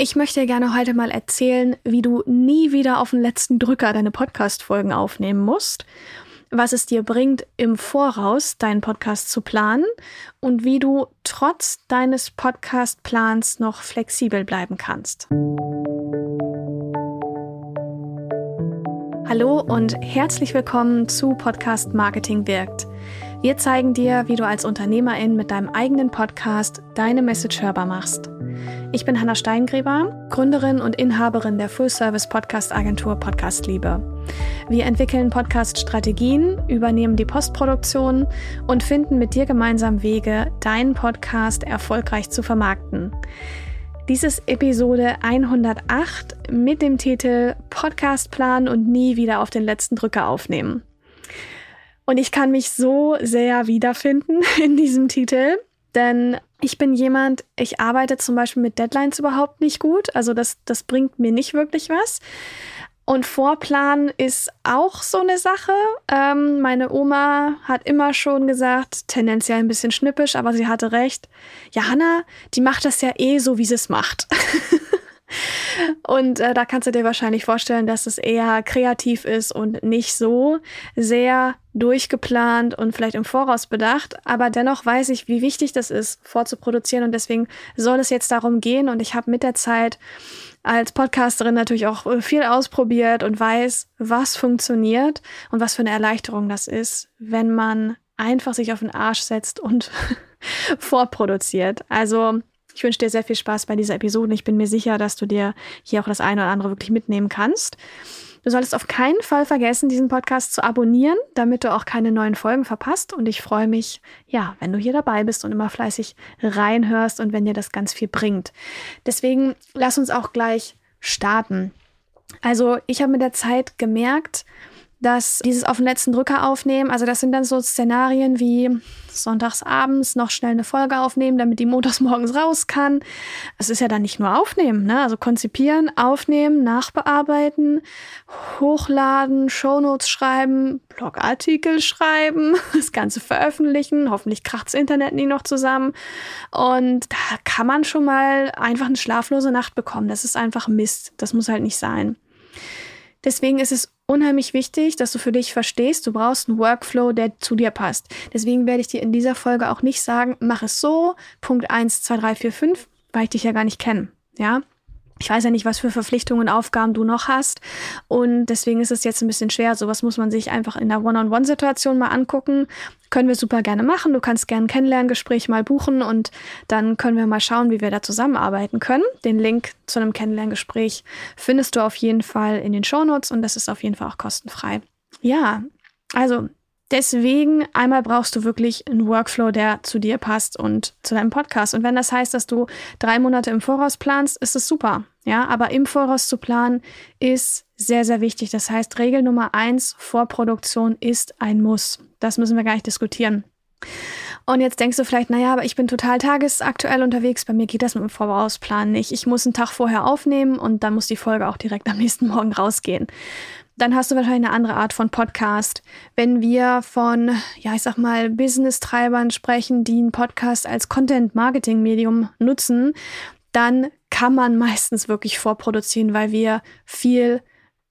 Ich möchte gerne heute mal erzählen, wie du nie wieder auf den letzten Drücker deine Podcast-Folgen aufnehmen musst, was es dir bringt, im Voraus deinen Podcast zu planen und wie du trotz deines Podcast-Plans noch flexibel bleiben kannst. Hallo und herzlich willkommen zu Podcast Marketing wirkt. Wir zeigen dir, wie du als Unternehmerin mit deinem eigenen Podcast deine Message hörbar machst. Ich bin Hanna Steingräber, Gründerin und Inhaberin der Full-Service-Podcast-Agentur Podcast Liebe. Wir entwickeln Podcast-Strategien, übernehmen die Postproduktion und finden mit dir gemeinsam Wege, deinen Podcast erfolgreich zu vermarkten. Dies ist Episode 108 mit dem Titel Podcast planen und nie wieder auf den letzten Drücker aufnehmen. Und ich kann mich so sehr wiederfinden in diesem Titel, denn ich bin jemand, ich arbeite zum Beispiel mit Deadlines überhaupt nicht gut. Also das, das bringt mir nicht wirklich was. Und Vorplanen ist auch so eine Sache. Ähm, meine Oma hat immer schon gesagt, tendenziell ein bisschen schnippisch, aber sie hatte recht. Ja, Hanna, die macht das ja eh so, wie sie es macht. Und äh, da kannst du dir wahrscheinlich vorstellen, dass es eher kreativ ist und nicht so sehr durchgeplant und vielleicht im Voraus bedacht. Aber dennoch weiß ich, wie wichtig das ist, vorzuproduzieren. Und deswegen soll es jetzt darum gehen. Und ich habe mit der Zeit als Podcasterin natürlich auch äh, viel ausprobiert und weiß, was funktioniert und was für eine Erleichterung das ist, wenn man einfach sich auf den Arsch setzt und vorproduziert. Also ich wünsche dir sehr viel Spaß bei dieser Episode. Ich bin mir sicher, dass du dir hier auch das eine oder andere wirklich mitnehmen kannst. Du solltest auf keinen Fall vergessen, diesen Podcast zu abonnieren, damit du auch keine neuen Folgen verpasst. Und ich freue mich, ja, wenn du hier dabei bist und immer fleißig reinhörst und wenn dir das ganz viel bringt. Deswegen lass uns auch gleich starten. Also ich habe mit der Zeit gemerkt, dass dieses auf den letzten Drücker aufnehmen, also das sind dann so Szenarien wie sonntags abends noch schnell eine Folge aufnehmen, damit die montags morgens raus kann. Es ist ja dann nicht nur aufnehmen, ne? Also konzipieren, aufnehmen, nachbearbeiten, hochladen, Shownotes schreiben, Blogartikel schreiben, das Ganze veröffentlichen. Hoffentlich kracht's Internet nie noch zusammen. Und da kann man schon mal einfach eine schlaflose Nacht bekommen. Das ist einfach Mist. Das muss halt nicht sein. Deswegen ist es unheimlich wichtig, dass du für dich verstehst, du brauchst einen Workflow, der zu dir passt. Deswegen werde ich dir in dieser Folge auch nicht sagen, mach es so, Punkt 1, 2, 3, 4, 5, weil ich dich ja gar nicht kenne. Ja, ich weiß ja nicht, was für Verpflichtungen und Aufgaben du noch hast. Und deswegen ist es jetzt ein bisschen schwer. Sowas muss man sich einfach in der One-on-One-Situation mal angucken. Können wir super gerne machen. Du kannst gerne ein Kennenlerngespräch mal buchen und dann können wir mal schauen, wie wir da zusammenarbeiten können. Den Link zu einem Kennenlerngespräch findest du auf jeden Fall in den Shownotes und das ist auf jeden Fall auch kostenfrei. Ja, also Deswegen einmal brauchst du wirklich einen Workflow, der zu dir passt und zu deinem Podcast. Und wenn das heißt, dass du drei Monate im Voraus planst, ist es super. Ja, aber im Voraus zu planen ist sehr, sehr wichtig. Das heißt, Regel Nummer eins, Vorproduktion ist ein Muss. Das müssen wir gar nicht diskutieren. Und jetzt denkst du vielleicht, naja, aber ich bin total tagesaktuell unterwegs. Bei mir geht das mit dem Vorausplan nicht. Ich muss einen Tag vorher aufnehmen und dann muss die Folge auch direkt am nächsten Morgen rausgehen dann hast du wahrscheinlich eine andere Art von Podcast. Wenn wir von, ja, ich sag mal, Business-Treibern sprechen, die einen Podcast als Content-Marketing-Medium nutzen, dann kann man meistens wirklich vorproduzieren, weil wir viel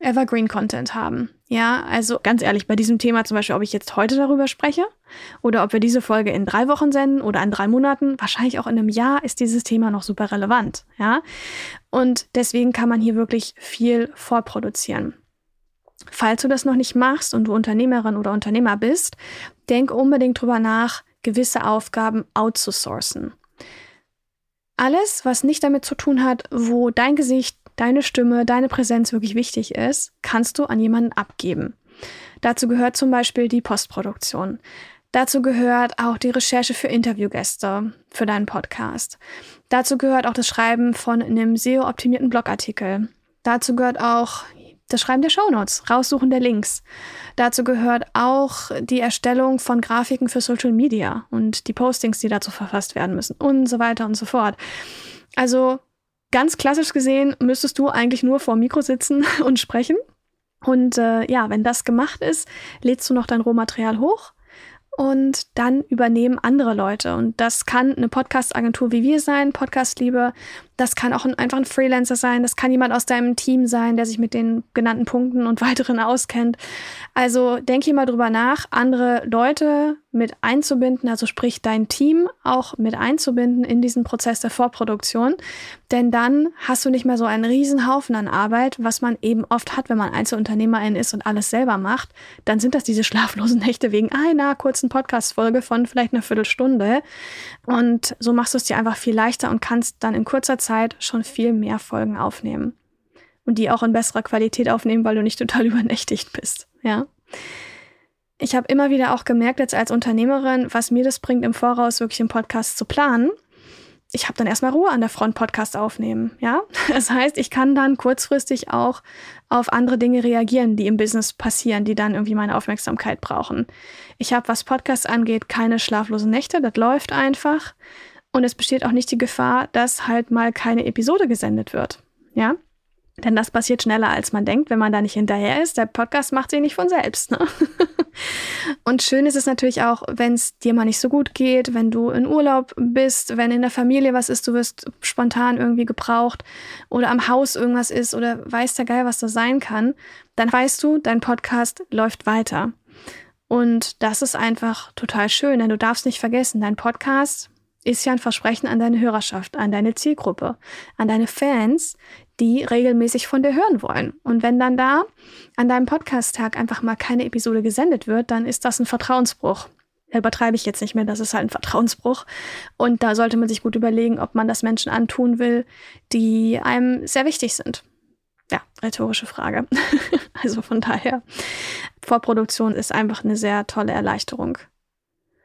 Evergreen-Content haben. Ja, also ganz ehrlich, bei diesem Thema zum Beispiel, ob ich jetzt heute darüber spreche oder ob wir diese Folge in drei Wochen senden oder in drei Monaten, wahrscheinlich auch in einem Jahr ist dieses Thema noch super relevant. Ja, und deswegen kann man hier wirklich viel vorproduzieren. Falls du das noch nicht machst und du Unternehmerin oder Unternehmer bist, denk unbedingt drüber nach, gewisse Aufgaben outzusourcen. Alles, was nicht damit zu tun hat, wo dein Gesicht, deine Stimme, deine Präsenz wirklich wichtig ist, kannst du an jemanden abgeben. Dazu gehört zum Beispiel die Postproduktion. Dazu gehört auch die Recherche für Interviewgäste für deinen Podcast. Dazu gehört auch das Schreiben von einem SEO-optimierten Blogartikel. Dazu gehört auch das Schreiben der Shownotes, Raussuchen der Links. Dazu gehört auch die Erstellung von Grafiken für Social Media und die Postings, die dazu verfasst werden müssen und so weiter und so fort. Also ganz klassisch gesehen müsstest du eigentlich nur vor Mikro sitzen und sprechen. Und äh, ja, wenn das gemacht ist, lädst du noch dein Rohmaterial hoch und dann übernehmen andere Leute. Und das kann eine Podcast-Agentur wie wir sein, Podcast-Liebe. Das kann auch ein, einfach ein Freelancer sein, das kann jemand aus deinem Team sein, der sich mit den genannten Punkten und weiteren auskennt. Also denk hier mal drüber nach, andere Leute mit einzubinden, also sprich dein Team auch mit einzubinden in diesen Prozess der Vorproduktion. Denn dann hast du nicht mehr so einen riesen Haufen an Arbeit, was man eben oft hat, wenn man Einzelunternehmerin ist und alles selber macht. Dann sind das diese schlaflosen Nächte wegen einer kurzen Podcast-Folge von vielleicht einer Viertelstunde. Und so machst du es dir einfach viel leichter und kannst dann in kurzer Zeit schon viel mehr Folgen aufnehmen. Und die auch in besserer Qualität aufnehmen, weil du nicht total übernächtigt bist. Ja. Ich habe immer wieder auch gemerkt, jetzt als Unternehmerin, was mir das bringt, im Voraus wirklich einen Podcast zu planen. Ich habe dann erstmal Ruhe an der Front Podcast aufnehmen, ja? Das heißt, ich kann dann kurzfristig auch auf andere Dinge reagieren, die im Business passieren, die dann irgendwie meine Aufmerksamkeit brauchen. Ich habe, was Podcasts angeht, keine schlaflosen Nächte, das läuft einfach. Und es besteht auch nicht die Gefahr, dass halt mal keine Episode gesendet wird. Ja? Denn das passiert schneller, als man denkt, wenn man da nicht hinterher ist. Der Podcast macht sich nicht von selbst. Ne? Und schön ist es natürlich auch, wenn es dir mal nicht so gut geht, wenn du in Urlaub bist, wenn in der Familie was ist, du wirst spontan irgendwie gebraucht oder am Haus irgendwas ist oder weiß der Geil, was das sein kann, dann weißt du, dein Podcast läuft weiter. Und das ist einfach total schön, denn du darfst nicht vergessen, dein Podcast ist ja ein Versprechen an deine Hörerschaft, an deine Zielgruppe, an deine Fans, die regelmäßig von dir hören wollen. Und wenn dann da an deinem Podcast-Tag einfach mal keine Episode gesendet wird, dann ist das ein Vertrauensbruch. Da übertreibe ich jetzt nicht mehr, das ist halt ein Vertrauensbruch. Und da sollte man sich gut überlegen, ob man das Menschen antun will, die einem sehr wichtig sind. Ja, rhetorische Frage. also von daher, Vorproduktion ist einfach eine sehr tolle Erleichterung.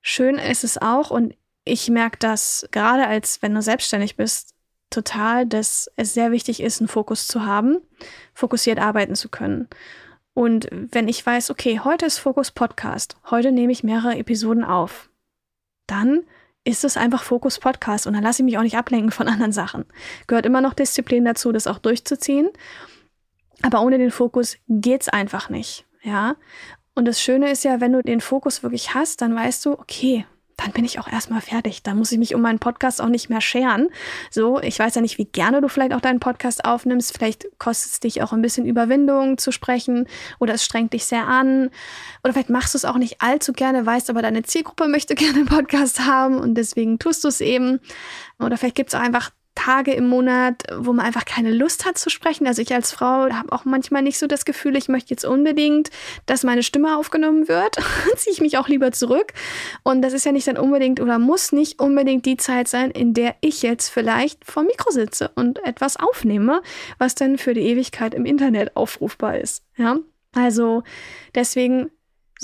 Schön ist es auch und ich merke das gerade als wenn du selbstständig bist, total, dass es sehr wichtig ist, einen Fokus zu haben, fokussiert arbeiten zu können. Und wenn ich weiß, okay, heute ist Fokus Podcast, heute nehme ich mehrere Episoden auf, dann ist es einfach Fokus Podcast und dann lasse ich mich auch nicht ablenken von anderen Sachen. Gehört immer noch Disziplin dazu, das auch durchzuziehen. Aber ohne den Fokus geht's einfach nicht, ja. Und das Schöne ist ja, wenn du den Fokus wirklich hast, dann weißt du, okay, dann bin ich auch erstmal fertig. Dann muss ich mich um meinen Podcast auch nicht mehr scheren. So, ich weiß ja nicht, wie gerne du vielleicht auch deinen Podcast aufnimmst. Vielleicht kostet es dich auch ein bisschen Überwindung zu sprechen oder es strengt dich sehr an. Oder vielleicht machst du es auch nicht allzu gerne, weißt aber, deine Zielgruppe möchte gerne einen Podcast haben und deswegen tust du es eben. Oder vielleicht gibt es auch einfach Tage im Monat, wo man einfach keine Lust hat zu sprechen. Also ich als Frau habe auch manchmal nicht so das Gefühl, ich möchte jetzt unbedingt, dass meine Stimme aufgenommen wird. Ziehe ich mich auch lieber zurück. Und das ist ja nicht dann unbedingt oder muss nicht unbedingt die Zeit sein, in der ich jetzt vielleicht vor Mikro sitze und etwas aufnehme, was dann für die Ewigkeit im Internet aufrufbar ist. Ja, also deswegen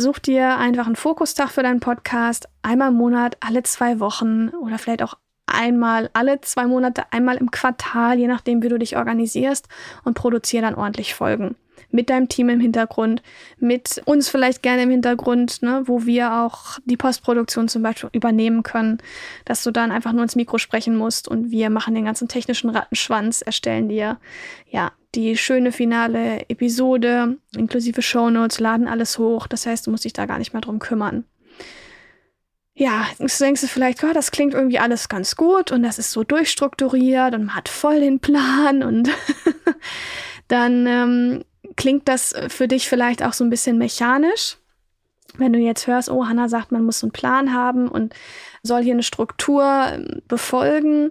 Such dir einfach einen Fokustag für deinen Podcast, einmal im Monat, alle zwei Wochen oder vielleicht auch einmal alle zwei Monate, einmal im Quartal, je nachdem, wie du dich organisierst und produziere dann ordentlich Folgen. Mit deinem Team im Hintergrund, mit uns vielleicht gerne im Hintergrund, ne, wo wir auch die Postproduktion zum Beispiel übernehmen können, dass du dann einfach nur ins Mikro sprechen musst und wir machen den ganzen technischen Rattenschwanz, erstellen dir ja die schöne finale Episode inklusive Shownotes, laden alles hoch. Das heißt, du musst dich da gar nicht mehr drum kümmern ja, denkst du vielleicht, oh, das klingt irgendwie alles ganz gut und das ist so durchstrukturiert und man hat voll den Plan und dann ähm, klingt das für dich vielleicht auch so ein bisschen mechanisch. Wenn du jetzt hörst, oh, Hannah sagt, man muss einen Plan haben und soll hier eine Struktur ähm, befolgen,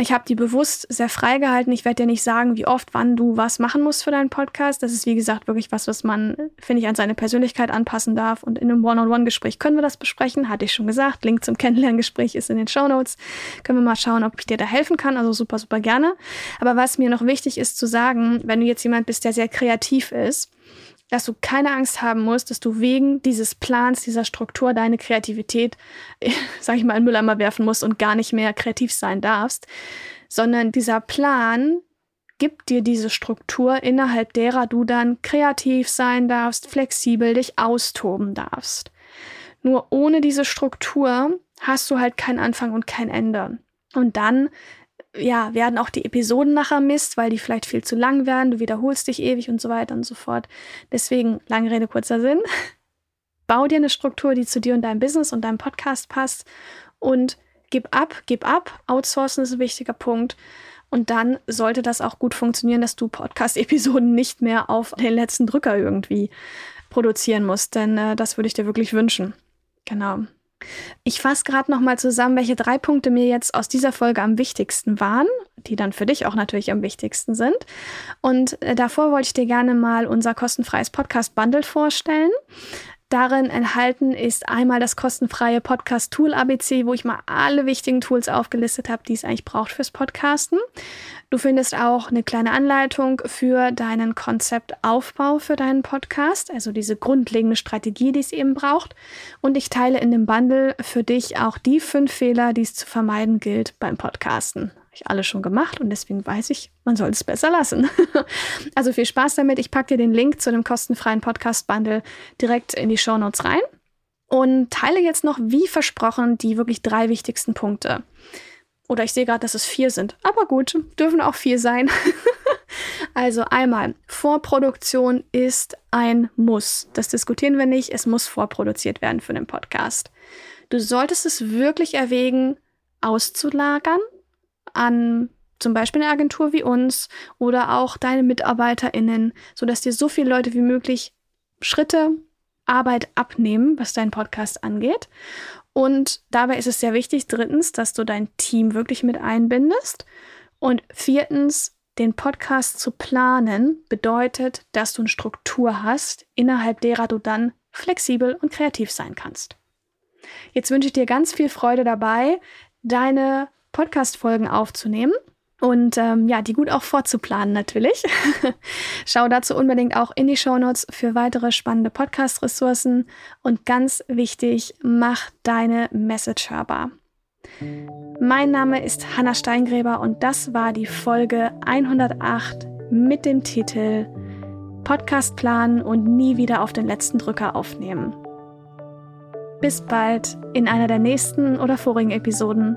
ich habe die bewusst sehr frei gehalten. Ich werde dir nicht sagen, wie oft, wann du was machen musst für deinen Podcast. Das ist, wie gesagt, wirklich was, was man, finde ich, an seine Persönlichkeit anpassen darf. Und in einem One-on-One-Gespräch können wir das besprechen. Hatte ich schon gesagt. Link zum Kennenlerngespräch ist in den Show Notes. Können wir mal schauen, ob ich dir da helfen kann. Also super, super gerne. Aber was mir noch wichtig ist zu sagen, wenn du jetzt jemand bist, der sehr kreativ ist, dass du keine Angst haben musst, dass du wegen dieses Plans, dieser Struktur deine Kreativität, sag ich mal, in Mülleimer werfen musst und gar nicht mehr kreativ sein darfst, sondern dieser Plan gibt dir diese Struktur, innerhalb derer du dann kreativ sein darfst, flexibel dich austoben darfst. Nur ohne diese Struktur hast du halt keinen Anfang und kein Ende. Und dann ja, werden auch die Episoden nachher Mist, weil die vielleicht viel zu lang werden, du wiederholst dich ewig und so weiter und so fort. Deswegen, lange Rede, kurzer Sinn. Bau dir eine Struktur, die zu dir und deinem Business und deinem Podcast passt und gib ab, gib ab. Outsourcen ist ein wichtiger Punkt. Und dann sollte das auch gut funktionieren, dass du Podcast-Episoden nicht mehr auf den letzten Drücker irgendwie produzieren musst. Denn äh, das würde ich dir wirklich wünschen. Genau. Ich fasse gerade nochmal zusammen, welche drei Punkte mir jetzt aus dieser Folge am wichtigsten waren, die dann für dich auch natürlich am wichtigsten sind. Und äh, davor wollte ich dir gerne mal unser kostenfreies Podcast-Bundle vorstellen. Darin enthalten ist einmal das kostenfreie Podcast-Tool ABC, wo ich mal alle wichtigen Tools aufgelistet habe, die es eigentlich braucht fürs Podcasten. Du findest auch eine kleine Anleitung für deinen Konzeptaufbau für deinen Podcast, also diese grundlegende Strategie, die es eben braucht. Und ich teile in dem Bundle für dich auch die fünf Fehler, die es zu vermeiden gilt beim Podcasten ich alles schon gemacht und deswegen weiß ich, man soll es besser lassen. also viel Spaß damit. Ich packe dir den Link zu dem kostenfreien Podcast-Bundle direkt in die Show Notes rein und teile jetzt noch, wie versprochen, die wirklich drei wichtigsten Punkte. Oder ich sehe gerade, dass es vier sind. Aber gut, dürfen auch vier sein. also einmal, Vorproduktion ist ein Muss. Das diskutieren wir nicht. Es muss vorproduziert werden für den Podcast. Du solltest es wirklich erwägen, auszulagern an zum Beispiel eine Agentur wie uns oder auch deine MitarbeiterInnen, sodass dir so viele Leute wie möglich Schritte, Arbeit abnehmen, was deinen Podcast angeht. Und dabei ist es sehr wichtig, drittens, dass du dein Team wirklich mit einbindest. Und viertens, den Podcast zu planen bedeutet, dass du eine Struktur hast, innerhalb derer du dann flexibel und kreativ sein kannst. Jetzt wünsche ich dir ganz viel Freude dabei, deine Podcast-Folgen aufzunehmen und ähm, ja, die gut auch vorzuplanen natürlich. Schau dazu unbedingt auch in die Shownotes für weitere spannende Podcast-Ressourcen und ganz wichtig, mach deine Message hörbar. Mein Name ist Hanna Steingräber und das war die Folge 108 mit dem Titel Podcast planen und nie wieder auf den letzten Drücker aufnehmen. Bis bald in einer der nächsten oder vorigen Episoden.